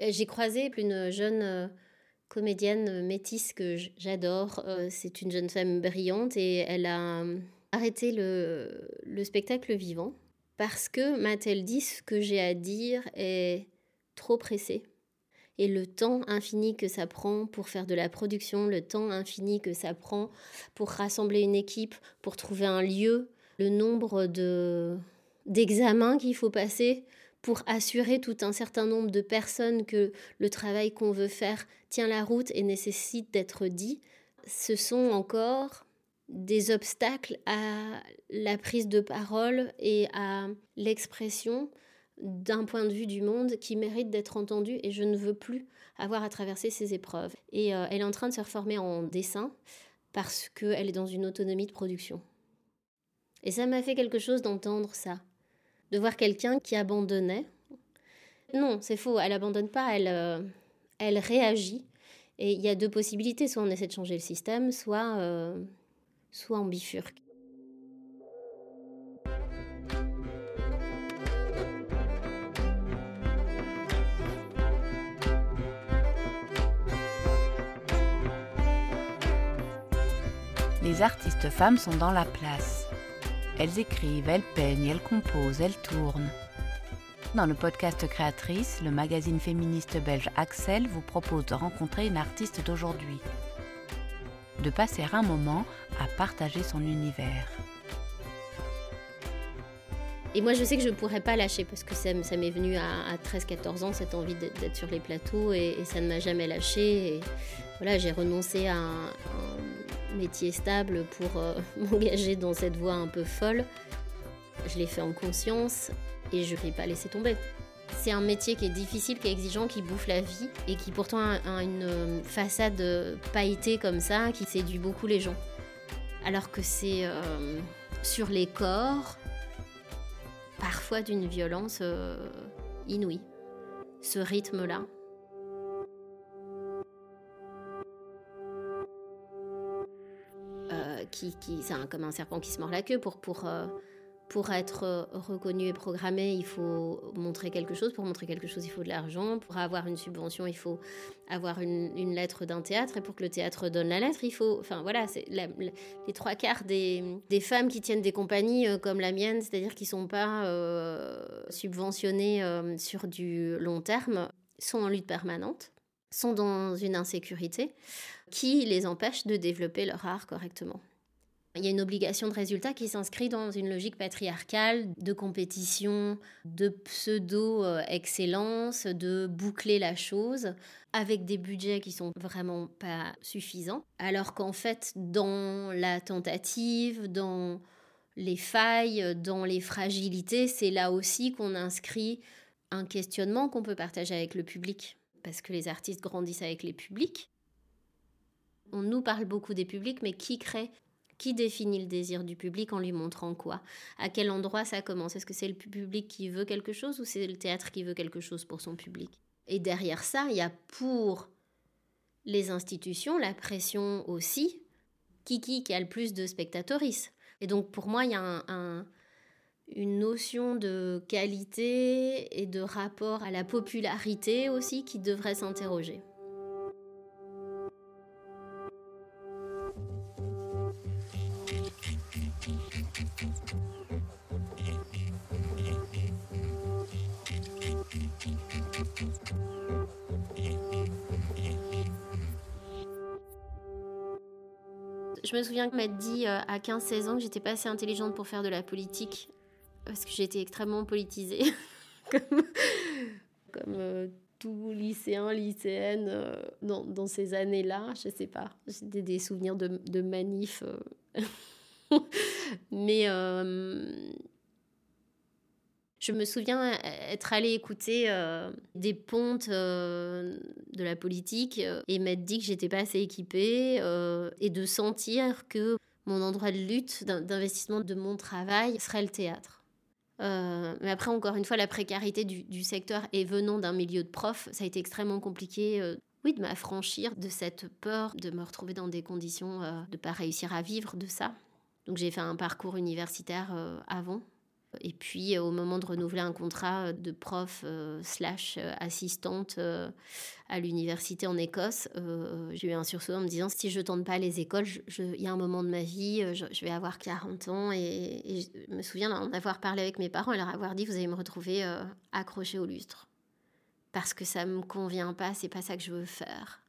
J'ai croisé une jeune comédienne métisse que j'adore. C'est une jeune femme brillante et elle a arrêté le, le spectacle vivant parce que, m'a-t-elle dit, ce que j'ai à dire est trop pressé. Et le temps infini que ça prend pour faire de la production, le temps infini que ça prend pour rassembler une équipe, pour trouver un lieu, le nombre de d'examens qu'il faut passer pour assurer tout un certain nombre de personnes que le travail qu'on veut faire tient la route et nécessite d'être dit, ce sont encore des obstacles à la prise de parole et à l'expression d'un point de vue du monde qui mérite d'être entendu et je ne veux plus avoir à traverser ces épreuves. Et euh, elle est en train de se reformer en dessin parce qu'elle est dans une autonomie de production. Et ça m'a fait quelque chose d'entendre ça, de voir quelqu'un qui abandonnait. Non, c'est faux, elle abandonne pas, elle, euh, elle réagit. Et il y a deux possibilités, soit on essaie de changer le système, soit, euh, soit on bifurque. les artistes femmes sont dans la place. Elles écrivent, elles peignent, elles composent, elles tournent. Dans le podcast Créatrice, le magazine féministe belge Axel vous propose de rencontrer une artiste d'aujourd'hui, de passer un moment à partager son univers. Et moi, je sais que je ne pourrais pas lâcher parce que ça, m'est venu à, 13-14 ans, cette envie d'être sur les plateaux et, ça ne m'a jamais lâché. Voilà, j'ai renoncé à un métier stable pour euh, m'engager dans cette voie un peu folle. Je l'ai fait en conscience et je ne vais pas laisser tomber. C'est un métier qui est difficile, qui est exigeant, qui bouffe la vie et qui pourtant a une euh, façade pailletée comme ça, qui séduit beaucoup les gens. Alors que c'est euh, sur les corps, parfois d'une violence inouïe. Ce rythme-là. Qui, c'est comme un serpent qui se mord la queue. Pour, euh, être euh, reconnu et programmé, il faut montrer quelque chose. Pour montrer quelque chose, il faut de l'argent. Pour avoir une subvention, il faut avoir une, lettre d'un théâtre. Et pour que le théâtre donne la lettre, il faut. Enfin voilà, les trois quarts des, des, femmes qui tiennent des compagnies euh, comme la mienne, c'est-à-dire qui ne sont pas subventionnées sur du long terme, sont en lutte permanente sont dans une insécurité qui les empêche de développer leur art correctement. Il y a une obligation de résultat qui s'inscrit dans une logique patriarcale de compétition, de pseudo-excellence, de boucler la chose avec des budgets qui sont vraiment pas suffisants. Alors qu'en fait, dans la tentative, dans les failles, dans les fragilités, c'est là aussi qu'on inscrit un questionnement qu'on peut partager avec le public. Parce que les artistes grandissent avec les publics. On nous parle beaucoup des publics, mais qui crée qui définit le désir du public en lui montrant quoi? À quel endroit ça commence? Est-ce que c'est le public qui veut quelque chose ou c'est le théâtre qui veut quelque chose pour son public? Et derrière ça, il y a pour les institutions la pression aussi. Qui qui, a le plus de spectatoris Et donc pour moi, il y a une notion de qualité et de rapport à la popularité aussi qui devrait s'interroger. Je me souviens qu'on m'a dit euh, à 15-16 ans que j'étais pas assez intelligente pour faire de la politique parce que j'étais extrêmement politisée. comme, comme euh, tout lycéen, lycéenne euh, dans, ces années-là, je sais pas. J'ai des souvenirs de, de manifs. Mais je me souviens être allée écouter euh, des pontes euh, de la politique euh, et m'être dit que j'étais pas assez équipée et de sentir que mon endroit de lutte, d'investissement de mon travail serait le théâtre. mais après, encore une fois, la précarité du, du secteur et venant d'un milieu de prof, ça a été extrêmement compliqué. oui, de m'affranchir de cette peur de me retrouver dans des conditions de ne pas réussir à vivre de ça. Donc j'ai fait un parcours universitaire avant Et puis, au moment de renouveler un contrat de prof slash assistante à l'université en Écosse, j'ai eu un sursaut en me disant si je tente pas les écoles, il y a un moment de ma vie, je, vais avoir 40 ans. Et, je me souviens d'en avoir parlé avec mes parents et leur avoir dit vous allez me retrouver accrochée au lustre. Parce que ça me convient pas, c'est pas ça que je veux faire.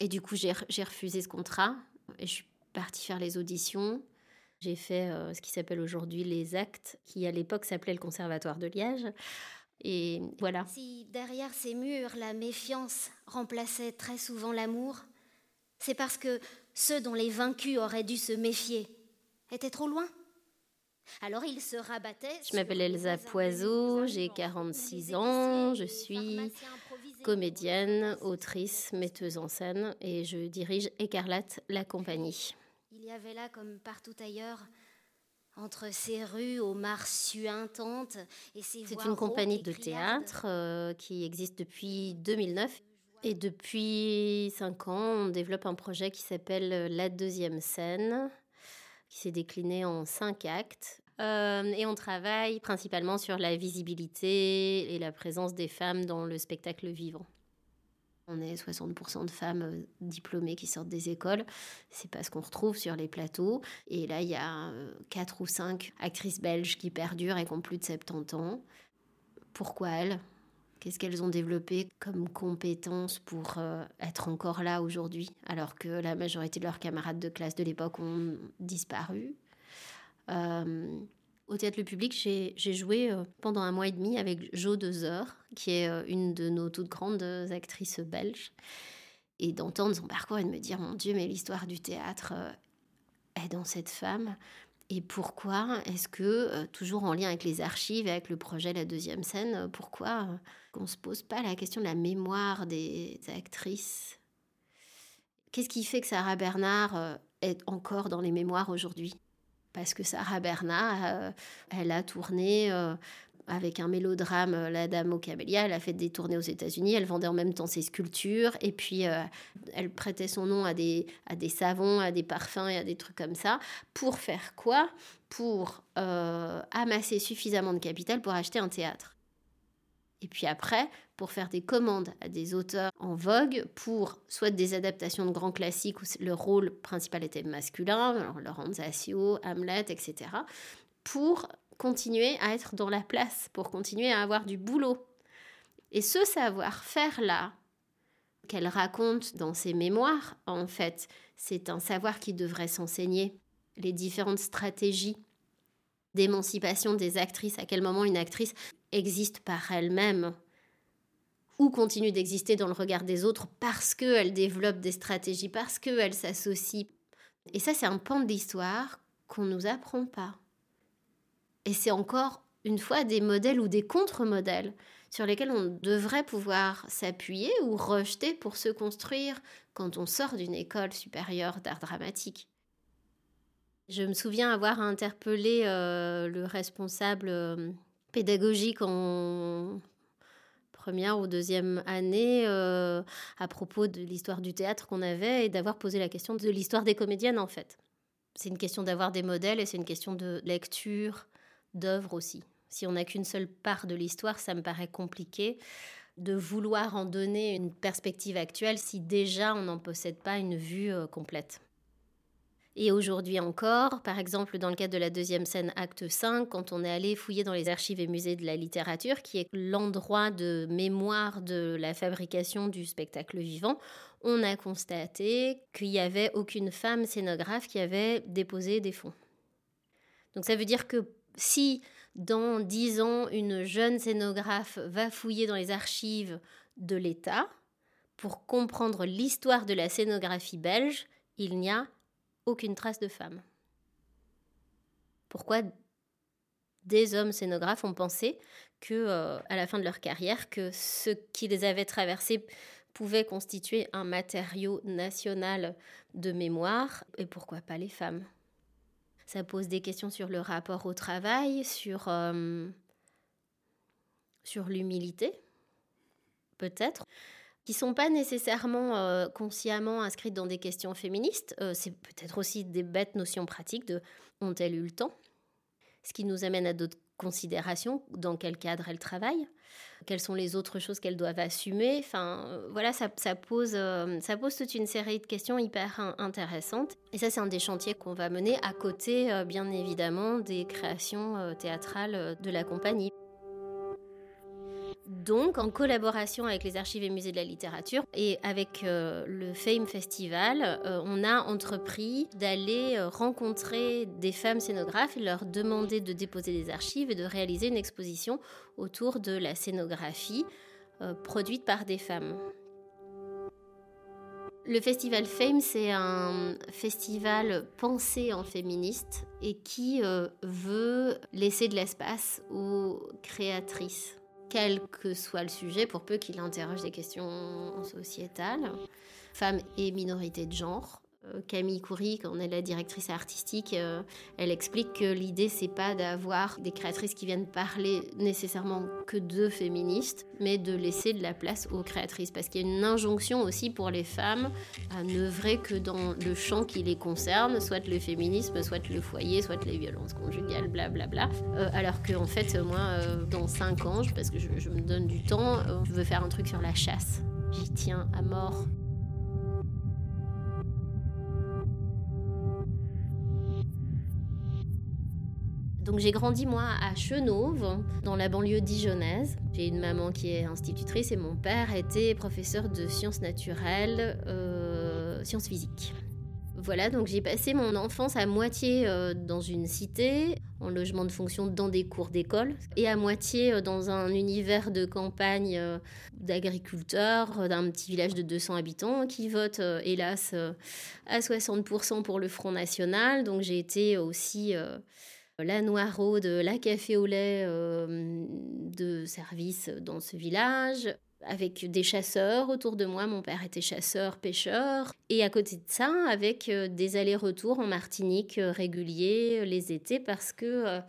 Et du coup, j'ai refusé ce contrat et je suis partie faire les auditions. J'ai fait euh, ce qui s'appelle aujourd'hui les actes, qui à l'époque s'appelait le Conservatoire de Liège. Et voilà. Si derrière ces murs, la méfiance remplaçait très souvent l'amour, c'est parce que ceux dont les vaincus auraient dû se méfier étaient trop loin. Alors ils se rabattaient. Je m'appelle Elsa Poiseau, j'ai 46 ans, je suis comédienne, autrice, metteuse en scène et je dirige Écarlate, la compagnie. Il y avait là, comme partout ailleurs, entre ces rues aux mares suintantes et ces C'est une compagnie de théâtre euh, qui existe depuis 2009. Et depuis cinq ans, on développe un projet qui s'appelle La deuxième scène, qui s'est décliné en cinq actes. Euh, et on travaille principalement sur la visibilité et la présence des femmes dans le spectacle vivant. On est 60% de femmes euh, diplômées qui sortent des écoles. C'est pas ce qu'on retrouve sur les plateaux. Et là, il y a 4 euh, ou 5 actrices belges qui perdurent et qui ont plus de 70 ans. Pourquoi elles? Qu'est-ce qu'elles ont développé comme compétences pour euh, être encore là aujourd'hui, alors que la majorité de leurs camarades de classe de l'époque ont disparu? Au théâtre Le Public, j'ai joué euh, pendant un mois et demi avec Jo Dezer, qui est euh, une de nos toutes grandes actrices belges. Et d'entendre son parcours et de me dire, mon Dieu, mais l'histoire du théâtre euh, est dans cette femme. Et pourquoi est-ce que, toujours en lien avec les archives, avec le projet La Deuxième Scène, pourquoi on ne se pose pas la question de la mémoire des actrices? Qu'est-ce qui fait que Sarah Bernard est encore dans les mémoires aujourd'hui? Parce que Sarah Bernard, euh, elle a tourné euh, avec un mélodrame euh, La Dame au Camélia. Elle a fait des tournées aux États-Unis. Elle vendait en même temps ses sculptures. Et puis, elle prêtait son nom à des, à des savons, à des parfums et à des trucs comme ça. Pour faire quoi? Pour amasser suffisamment de capital pour acheter un théâtre. Et puis après, pour faire des commandes à des auteurs en vogue pour soit des adaptations de grands classiques où le rôle principal était masculin, alors Laurent Zassio, Hamlet, etc., pour continuer à être dans la place, pour continuer à avoir du boulot. Et ce savoir-faire-là, qu'elle raconte dans ses mémoires, en fait, c'est un savoir qui devrait s'enseigner. Les différentes stratégies d'émancipation des actrices, à quel moment une actrice existe par elle-même ou continue d'exister dans le regard des autres parce qu'elle développe des stratégies, parce qu'elle s'associe. Et ça, c'est un pan de l'histoire qu'on ne nous apprend pas. Et c'est encore une fois des modèles ou des contre-modèles sur lesquels on devrait pouvoir s'appuyer ou rejeter pour se construire quand on sort d'une école supérieure d'art dramatique. Je me souviens avoir interpellé euh, le responsable euh, pédagogique en première ou deuxième année euh, à propos de l'histoire du théâtre qu'on avait et d'avoir posé la question de l'histoire des comédiennes en fait. C'est une question d'avoir des modèles et c'est une question de lecture, d'œuvre aussi. Si on n'a qu'une seule part de l'histoire, ça me paraît compliqué de vouloir en donner une perspective actuelle si déjà on n'en possède pas une vue euh, complète. Et aujourd'hui encore, par exemple dans le cadre de la deuxième scène acte 5, quand on est allé fouiller dans les archives et musées de la littérature, qui est l'endroit de mémoire de la fabrication du spectacle vivant, on a constaté qu'il n'y avait aucune femme scénographe qui avait déposé des fonds. Donc ça veut dire que si dans dix ans, une jeune scénographe va fouiller dans les archives de l'État pour comprendre l'histoire de la scénographie belge, il n'y a aucune trace de femme. Pourquoi des hommes scénographes ont pensé que, euh, à la fin de leur carrière, que ce qui les avait traversés pouvait constituer un matériau national de mémoire, et pourquoi pas les femmes? Ça pose des questions sur le rapport au travail, sur, euh, sur l'humilité, peut-être qui sont pas nécessairement euh, consciemment inscrites dans des questions féministes. Euh, c'est peut-être aussi des bêtes notions pratiques de ont-elles eu le temps? Ce qui nous amène à d'autres considération, dans quel cadre elles travaillent, quelles sont les autres choses qu'elles doivent assumer. Enfin, euh, voilà, ça, pose, euh, ça pose toute une série de questions hyper intéressantes. Et ça, c'est un des chantiers qu'on va mener à côté, bien évidemment, des créations théâtrales de la compagnie. Donc, en collaboration avec les archives et musées de la littérature et avec euh, le Fame Festival, euh, on a entrepris d'aller euh, rencontrer des femmes scénographes et leur demander de déposer des archives et de réaliser une exposition autour de la scénographie produite par des femmes. Le festival Fame, c'est un festival pensé en féministe et qui veut laisser de l'espace aux créatrices quel que soit le sujet, pour peu qu'il interroge des questions sociétales, femmes et minorités de genre. Euh, Camille Coury, quand est la directrice artistique, euh, elle explique que l'idée c'est pas d'avoir des créatrices qui viennent parler nécessairement que de féministes, mais de laisser de la place aux créatrices, parce qu'il y a une injonction aussi pour les femmes à n'œuvrer que dans le champ qui les concerne, soit le féminisme, soit le foyer, soit les violences conjugales, blablabla. Bla bla. Euh, alors que en fait moi, dans 5 ans, parce que je me donne du temps, je veux faire un truc sur la chasse. J'y tiens à mort. Donc j'ai grandi moi à Chenauve, dans la banlieue dijonnaise. J'ai une maman qui est institutrice et mon père était professeur de sciences naturelles, euh, sciences physiques. Voilà, donc j'ai passé mon enfance à moitié euh, dans une cité, en logement de fonction dans des cours d'école, et à moitié euh, dans un univers de campagne d'agriculteurs d'un petit village de 200 habitants qui vote, hélas, à 60% pour le Front National. Donc j'ai été aussi la noiraude, la café au lait euh, de service dans ce village, avec des chasseurs autour de moi. Mon père était chasseur, pêcheur. Et à côté de ça, avec euh, des allers-retours en Martinique euh, réguliers les étés, parce que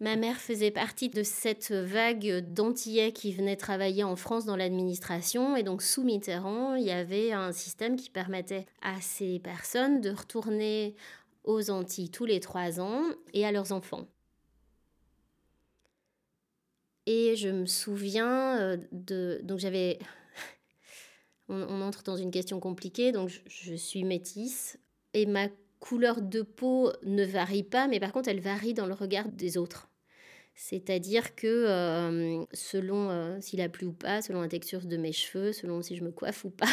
ma mère faisait partie de cette vague d'Antillais qui venaient travailler en France dans l'administration. Et donc, sous Mitterrand, il y avait un système qui permettait à ces personnes de retourner aux Antilles tous les trois ans et à leurs enfants. Et je me souviens euh, de... Donc j'avais... On, entre dans une question compliquée, donc je, suis métisse et ma couleur de peau ne varie pas, mais par contre elle varie dans le regard des autres. C'est-à-dire que euh, selon euh, s'il a plu ou pas, selon la texture de mes cheveux, selon si je me coiffe ou pas,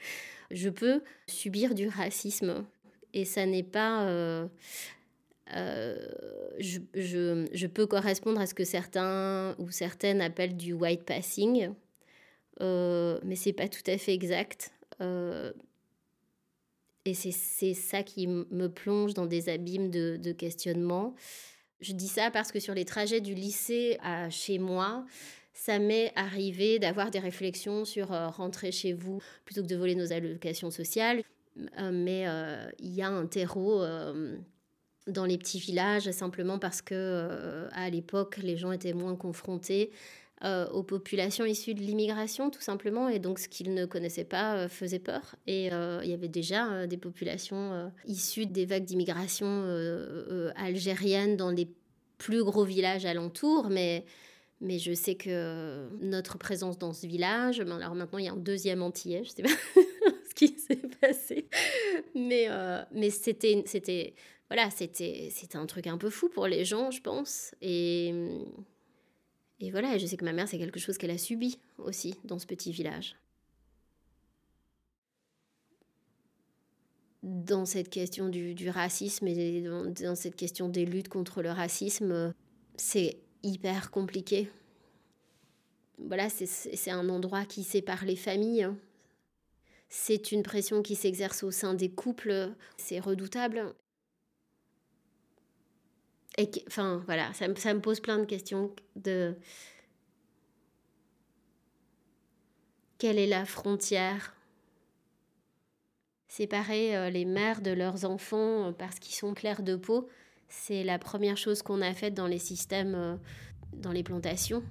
je peux subir du racisme et ça n'est pas... Euh, euh, je, peux correspondre à ce que certains ou certaines appellent du white passing, euh, mais c'est pas tout à fait exact. Euh, et c'est ça qui me plonge dans des abîmes de, de, questionnement. Je dis ça parce que sur les trajets du lycée à chez moi, ça m'est arrivé d'avoir des réflexions sur rentrer chez vous plutôt que de voler nos allocations sociales. Euh, mais euh, il y a un terreau euh, dans les petits villages simplement parce que à l'époque les gens étaient moins confrontés aux populations issues de l'immigration tout simplement et donc ce qu'ils ne connaissaient pas faisait peur. Et il y avait déjà des populations issues des vagues d'immigration algérienne dans les plus gros villages alentours mais mais je sais que notre présence dans ce village, alors maintenant il y a un deuxième antillais, je sais pas qui s'est passé. Mais, euh, mais c'était, c'était, voilà, c'était, c'était un truc un peu fou pour les gens, je pense. Et, et voilà, je sais que ma mère, c'est quelque chose qu'elle a subi aussi dans ce petit village. Dans cette question du, du racisme et dans, cette question des luttes contre le racisme, c'est hyper compliqué. Voilà, c'est un endroit qui sépare les familles. C'est une pression qui s'exerce au sein des couples. C'est redoutable. Et enfin, voilà, ça, ça, me pose plein de questions de... Quelle est la frontière? Séparer euh, les mères de leurs enfants euh, parce qu'ils sont clairs de peau, c'est la première chose qu'on a faite dans les systèmes, euh, dans les plantations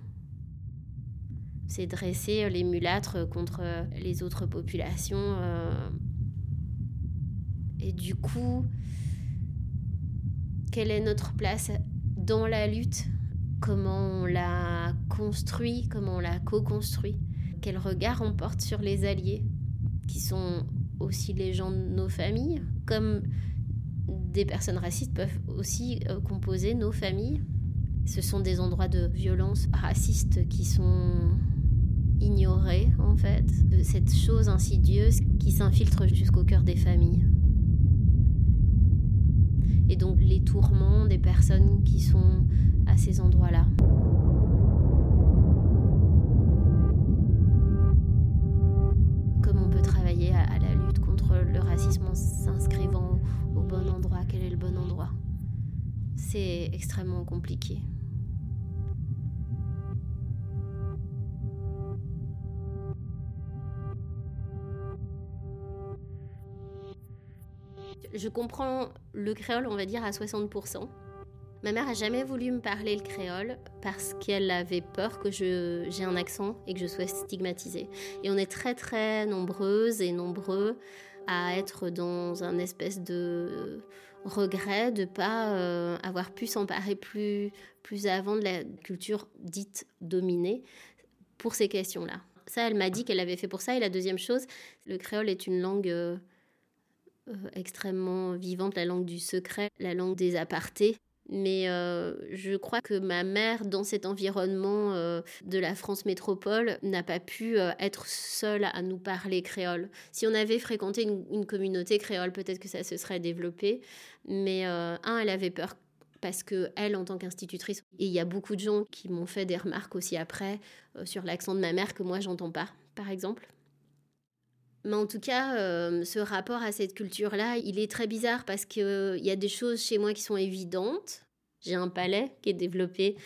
c'est dresser les mulâtres contre les autres populations. Euh. Et du coup, quelle est notre place dans la lutte? Comment on l'a construit, comment on l'a co-construit, quel regard on porte sur les alliés, qui sont aussi les gens de nos familles, comme des personnes racistes peuvent aussi euh, composer nos familles? Ce sont des endroits de violence raciste qui sont ignorés, en fait, cette chose insidieuse qui s'infiltre jusqu'au cœur des familles. Et donc les tourments des personnes qui sont à ces endroits-là. Comment on peut travailler à la lutte contre le racisme en s'inscrivant au bon endroit Quel est le bon endroit? C'est extrêmement compliqué. Je comprends le créole, on va dire, à 60%. Ma mère a jamais voulu me parler le créole parce qu'elle avait peur que j'ai un accent et que je sois stigmatisée. Et on est très très nombreuses et nombreux à être dans un espèce de regret de pas euh, avoir pu s'emparer plus plus avant de la culture dite dominée pour ces questions-là. Ça, elle m'a dit qu'elle avait fait pour ça. Et la deuxième chose, le créole est une langue euh, euh, extrêmement vivante, la langue du secret, la langue des apartés. Mais euh, je crois que ma mère, dans cet environnement euh, de la France métropole, n'a pas pu être seule à nous parler créole. Si on avait fréquenté une, communauté créole, peut-être que ça se serait développé. Mais un, elle avait peur parce que elle, en tant qu'institutrice, et il y a beaucoup de gens qui m'ont fait des remarques aussi après sur l'accent de ma mère que moi j'entends pas, par exemple. Mais en tout cas, euh, ce rapport à cette culture-là, il est très bizarre parce qu'il euh, y a des choses chez moi qui sont évidentes. J'ai un palais qui est développé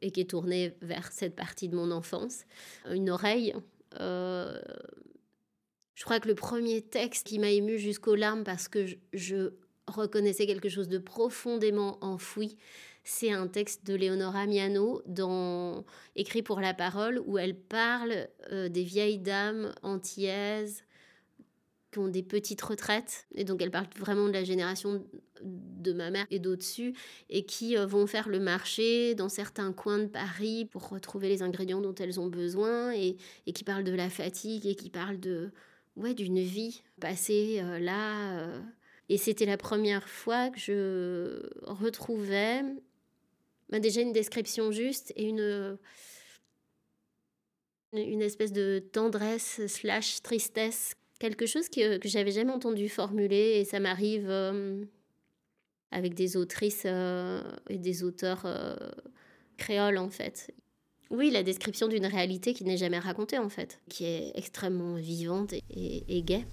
et qui est tourné vers cette partie de mon enfance. Une oreille. Euh, je crois que le premier texte qui m'a ému jusqu'aux larmes parce que je, reconnaissais quelque chose de profondément enfoui, c'est un texte de Leonora Miano dans écrit pour la parole où elle parle des vieilles dames antillaises qui ont des petites retraites, et donc elle parle vraiment de la génération de ma mère et d'au-dessus, et qui euh, vont faire le marché dans certains coins de Paris pour retrouver les ingrédients dont elles ont besoin, et, qui parlent de la fatigue, et qui parlent de ouais, d'une vie passée euh, là. Euh. Et c'était la première fois que je retrouvais bah, déjà une description juste et une une espèce de tendresse slash tristesse quelque chose que, que j'avais jamais entendu formuler et ça m'arrive euh, avec des autrices euh, et des auteurs euh, créoles en fait. Oui, la description d'une réalité qui n'est jamais racontée en fait, qui est extrêmement vivante et, et, et gaie.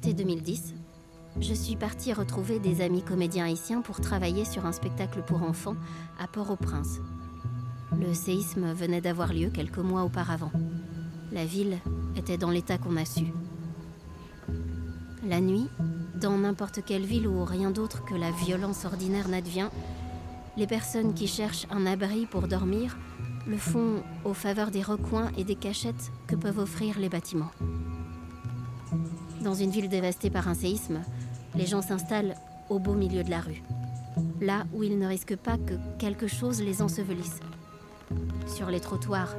L'été 2010, je suis partie retrouver des amis comédiens haïtiens pour travailler sur un spectacle pour enfants à Port-au-Prince. Le séisme venait d'avoir lieu quelques mois auparavant. La ville était dans l'état qu'on a su. La nuit, dans n'importe quelle ville où rien d'autre que la violence ordinaire n'advient, les personnes qui cherchent un abri pour dormir le font aux faveurs des recoins et des cachettes que peuvent offrir les bâtiments. Dans une ville dévastée par un séisme, les gens s'installent au beau milieu de la rue, là où ils ne risquent pas que quelque chose les ensevelisse. Sur les trottoirs,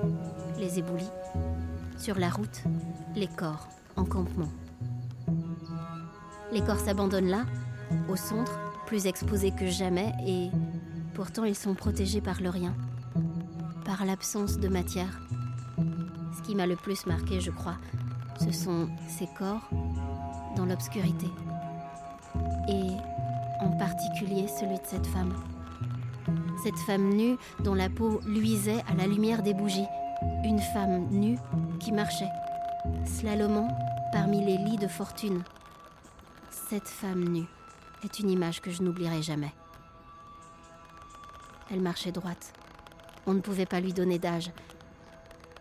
les éboulis. Sur la route, les corps en campement. Les corps s'abandonnent là, au centre, plus exposés que jamais et pourtant ils sont protégés par le rien, par l'absence de matière. Ce qui m'a le plus marqué, je crois, ce sont ces corps dans l'obscurité. Et en particulier celui de cette femme. Cette femme nue dont la peau luisait à la lumière des bougies. Une femme nue qui marchait, slalomant parmi les lits de fortune. Cette femme nue est une image que je n'oublierai jamais. Elle marchait droite. On ne pouvait pas lui donner d'âge.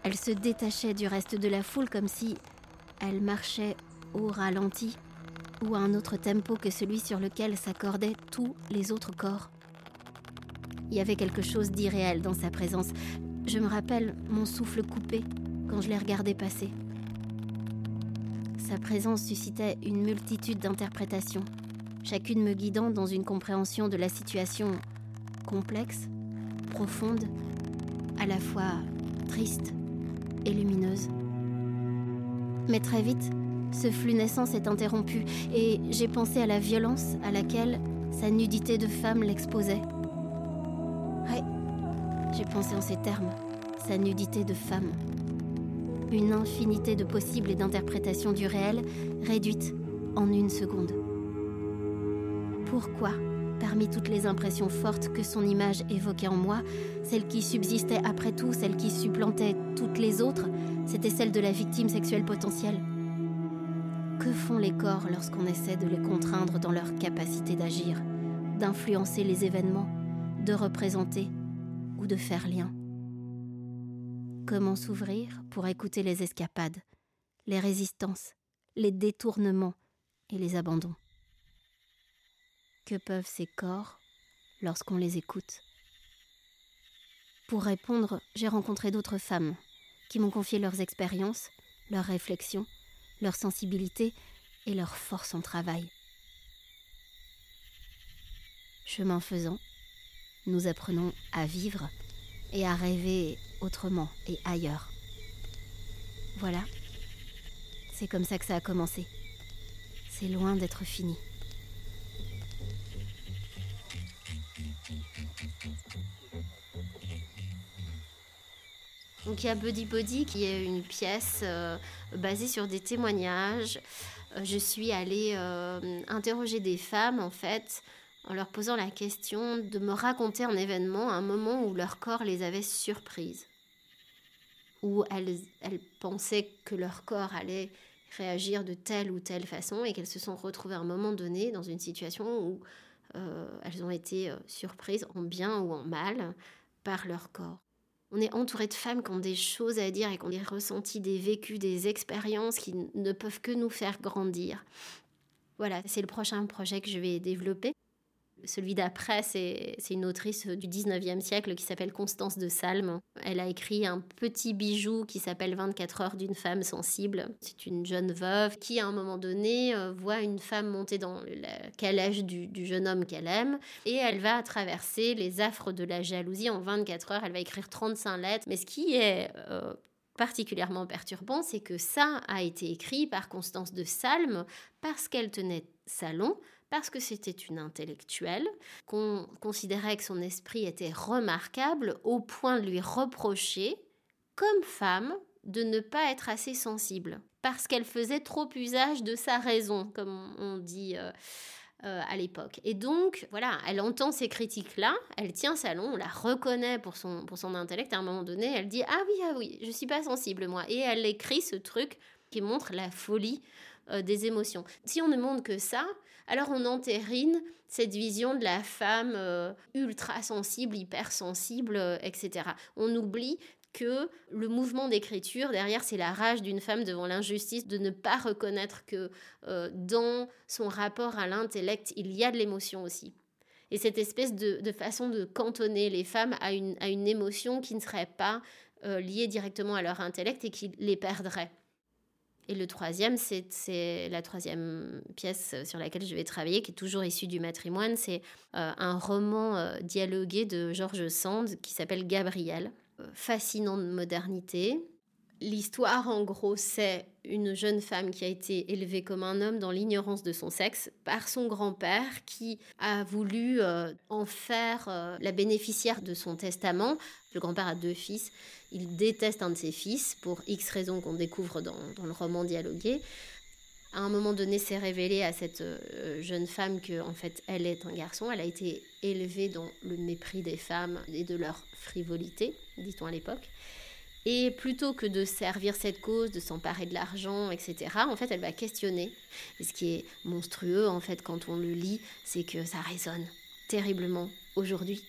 Elle se détachait du reste de la foule comme si elle marchait au ralenti ou à un autre tempo que celui sur lequel s'accordaient tous les autres corps. Il y avait quelque chose d'irréel dans sa présence. Je me rappelle mon souffle coupé quand je l'ai regardé passer. Sa présence suscitait une multitude d'interprétations, chacune me guidant dans une compréhension de la situation complexe, profonde, à la fois triste et lumineuse. Mais très vite, ce flux naissant s'est interrompu et j'ai pensé à la violence à laquelle sa nudité de femme l'exposait. Oui, j'ai pensé en ces termes, sa nudité de femme. Une infinité de possibles et d'interprétations du réel réduite en une seconde. Pourquoi, parmi toutes les impressions fortes que son image évoquait en moi, celle qui subsistait après tout, celle qui supplantait toutes les autres, c'était celle de la victime sexuelle potentielle. Que font les corps lorsqu'on essaie de les contraindre dans leur capacité d'agir, d'influencer les événements, de représenter ou de faire lien? Comment s'ouvrir pour écouter les escapades, les résistances, les détournements et les abandons? Que peuvent ces corps lorsqu'on les écoute Pour répondre, j'ai rencontré d'autres femmes qui m'ont confié leurs expériences, leurs réflexions, leur sensibilité et leur force en travail. Chemin faisant, nous apprenons à vivre et à rêver autrement et ailleurs. Voilà, c'est comme ça que ça a commencé. C'est loin d'être fini. Donc il y a Buddy Body qui est une pièce euh, basée sur des témoignages. Euh, je suis allée euh, interroger des femmes en fait en leur posant la question de me raconter un événement, un moment où leur corps les avait surprises, où elles, elles pensaient que leur corps allait réagir de telle ou telle façon et qu'elles se sont retrouvées à un moment donné dans une situation où elles ont été surprises en bien ou en mal par leur corps. On est entouré de femmes qui ont des choses à dire et qui ont des ressentis, des vécus, des expériences qui ne peuvent que nous faire grandir. Voilà, c'est le prochain projet que je vais développer. Celui d'après, c'est une autrice du 19e siècle qui s'appelle Constance de Salm. Elle a écrit un petit bijou qui s'appelle 24 heures d'une femme sensible. C'est une jeune veuve qui, à un moment donné, euh, voit une femme monter dans la calèche du, jeune homme qu'elle aime et elle va traverser les affres de la jalousie en 24 heures. Elle va écrire 35 lettres. Mais ce qui est euh, particulièrement perturbant, c'est que ça a été écrit par Constance de Salm parce qu'elle tenait salon parce que c'était une intellectuelle, qu'on considérait que son esprit était remarquable au point de lui reprocher, comme femme, de ne pas être assez sensible, parce qu'elle faisait trop usage de sa raison, comme on dit. Euh, euh, à l'époque. Et donc, voilà, elle entend ces critiques-là, elle tient salon, on la reconnaît pour son, pour son intellect. À un moment donné, elle dit Ah oui, ah oui, je suis pas sensible, moi. Et elle écrit ce truc qui montre la folie euh, des émotions. Si on ne montre que ça, alors on entérine cette vision de la femme euh, ultra sensible, hypersensible, euh, etc. On oublie que le mouvement d'écriture, derrière, c'est la rage d'une femme devant l'injustice de ne pas reconnaître que euh, dans son rapport à l'intellect, il y a de l'émotion aussi. Et cette espèce de, façon de cantonner les femmes à une, à une émotion qui ne serait pas liée directement à leur intellect et qui les perdrait. Et le troisième, c'est la troisième pièce sur laquelle je vais travailler, qui est toujours issue du matrimoine. C'est euh, un roman euh, dialogué de Georges Sand qui s'appelle Gabriel. Euh, fascinant de modernité, L'histoire, en gros, c'est une jeune femme qui a été élevée comme un homme dans l'ignorance de son sexe par son grand-père qui a voulu en faire la bénéficiaire de son testament. Le grand-père a deux fils. Il déteste un de ses fils pour X raisons qu'on découvre dans, le roman dialogué. À un moment donné, c'est révélé à cette euh, jeune femme que, en fait, elle est un garçon. Elle a été élevée dans le mépris des femmes et de leur frivolité, dit-on à l'époque. Et plutôt que de servir cette cause, de s'emparer de l'argent, etc., en fait, elle va questionner. Et ce qui est monstrueux, en fait, quand on le lit, c'est que ça résonne terriblement aujourd'hui.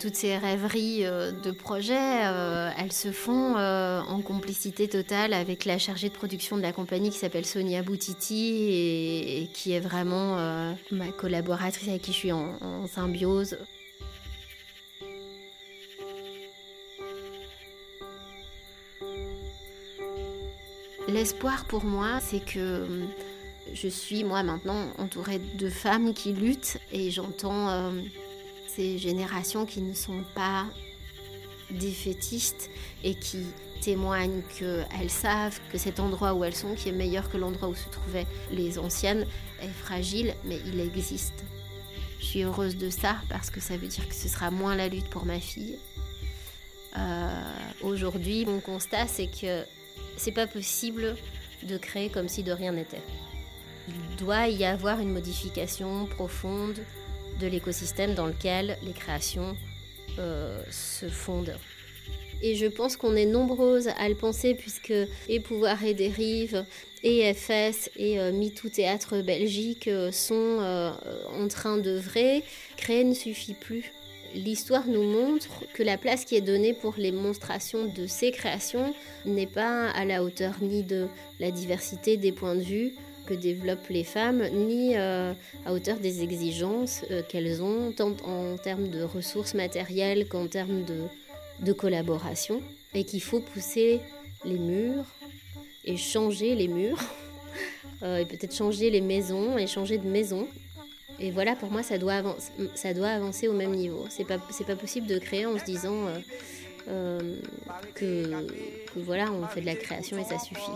Toutes ces rêveries euh, de projets, euh, elles se font euh, en complicité totale avec la chargée de production de la compagnie qui s'appelle Sonia Boutiti et, qui est vraiment ma collaboratrice avec qui je suis en, en symbiose. L'espoir pour moi, c'est que je suis moi maintenant entourée de femmes qui luttent et j'entends ces générations qui ne sont pas défaitistes et qui témoignent qu'elles savent que cet endroit où elles sont, qui est meilleur que l'endroit où se trouvaient les anciennes, est fragile, mais il existe. Je suis heureuse de ça parce que ça veut dire que ce sera moins la lutte pour ma fille. Euh, aujourd'hui, mon constat, c'est que c'est pas possible de créer comme si de rien n'était. Il doit y avoir une modification profonde de l'écosystème dans lequel les créations euh, se fondent. Et je pense qu'on est nombreuses à le penser puisque et Pouvoir et Dérive et FS et euh, MeToo Théâtre Belgique euh, sont en train d'œuvrer. Créer ne suffit plus. L'histoire nous montre que la place qui est donnée pour les monstrations de ces créations n'est pas à la hauteur ni de la diversité des points de vue, que développent les femmes, ni euh, à hauteur des exigences euh, qu'elles ont, tant en termes de ressources matérielles qu'en termes de, de collaboration, et qu'il faut pousser les murs et changer les murs, euh, et peut-être changer les maisons et changer de maison. Et voilà, pour moi, ça doit, avancer, ça doit avancer au même niveau. C'est pas, pas possible de créer en se disant que, voilà, on fait de la création et ça suffit.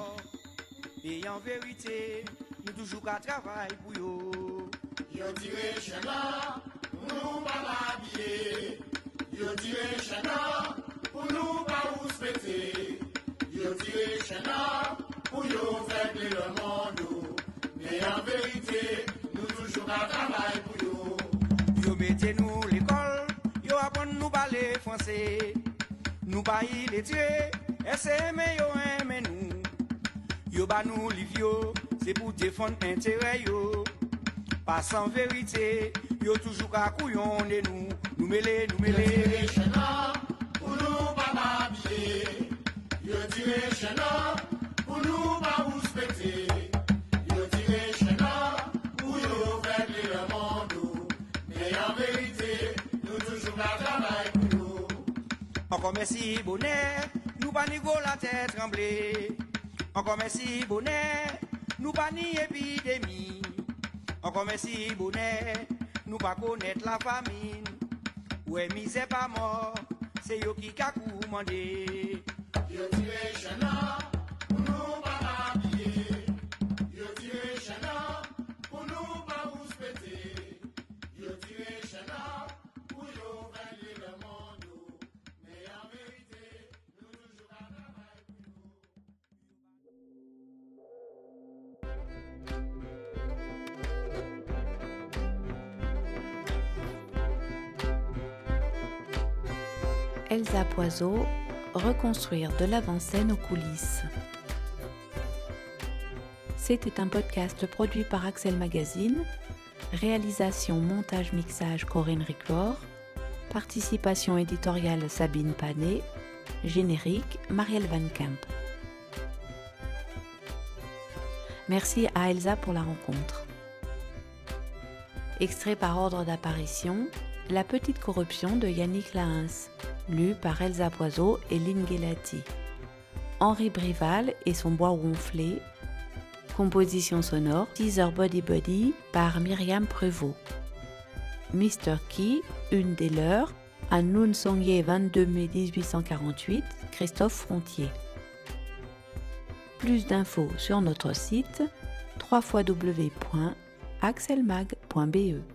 nou toujou ka travay pou yo. Yo dire chena, pou nou pa mabye. Yo dire chena, pou nou pa ouspete. Yo dire chena, pou yo fekle le mando. Me an verite, nou toujou ka travay pou yo. Yo mette nou l'ekol, yo apon nou bale franse. Nou pa iletye, ese eme yo eme nou. Yo ba nou livyo. Yo, se pou defon entere yo. Pas san verite, yo toujou ka kouyon de nou Nou mele, nou mele Yo dire chenan, pou nou pa mabye Yo dire chenan, pou nou pa ou spete Yo dire chenan, pou yo fekle le mandou Me en verite, nou toujou ka travay pou yo Ankon mesi bonè, nou pa nigo la tè tremble Encore merci bonnet, nous pas ni épidémie. Encore merci bonnet, nous pas connaître la famine. Ouais, misère pas mort, c'est yo qui ka commandé. Yo tiré Poiseau, reconstruire de l'avant-scène aux coulisses. C'était un podcast produit par Axel Magazine, réalisation, montage, mixage Corinne Riclor, participation éditoriale Sabine Panet, générique Marielle Van Kemp. Merci à Elsa pour la rencontre. Extrait par ordre d'apparition, La petite corruption de Yannick Lahens, lu par Elsa Poiseau et Lynn Gelati. Henri Brival et son bois ronflé. Composition sonore Teaser Body Body par Myriam Prevot. Mr. Key, une des leurs, à Noon Songye 22 mai 1848, Christophe Frontier. Plus d'infos sur notre site www.axelmag.be.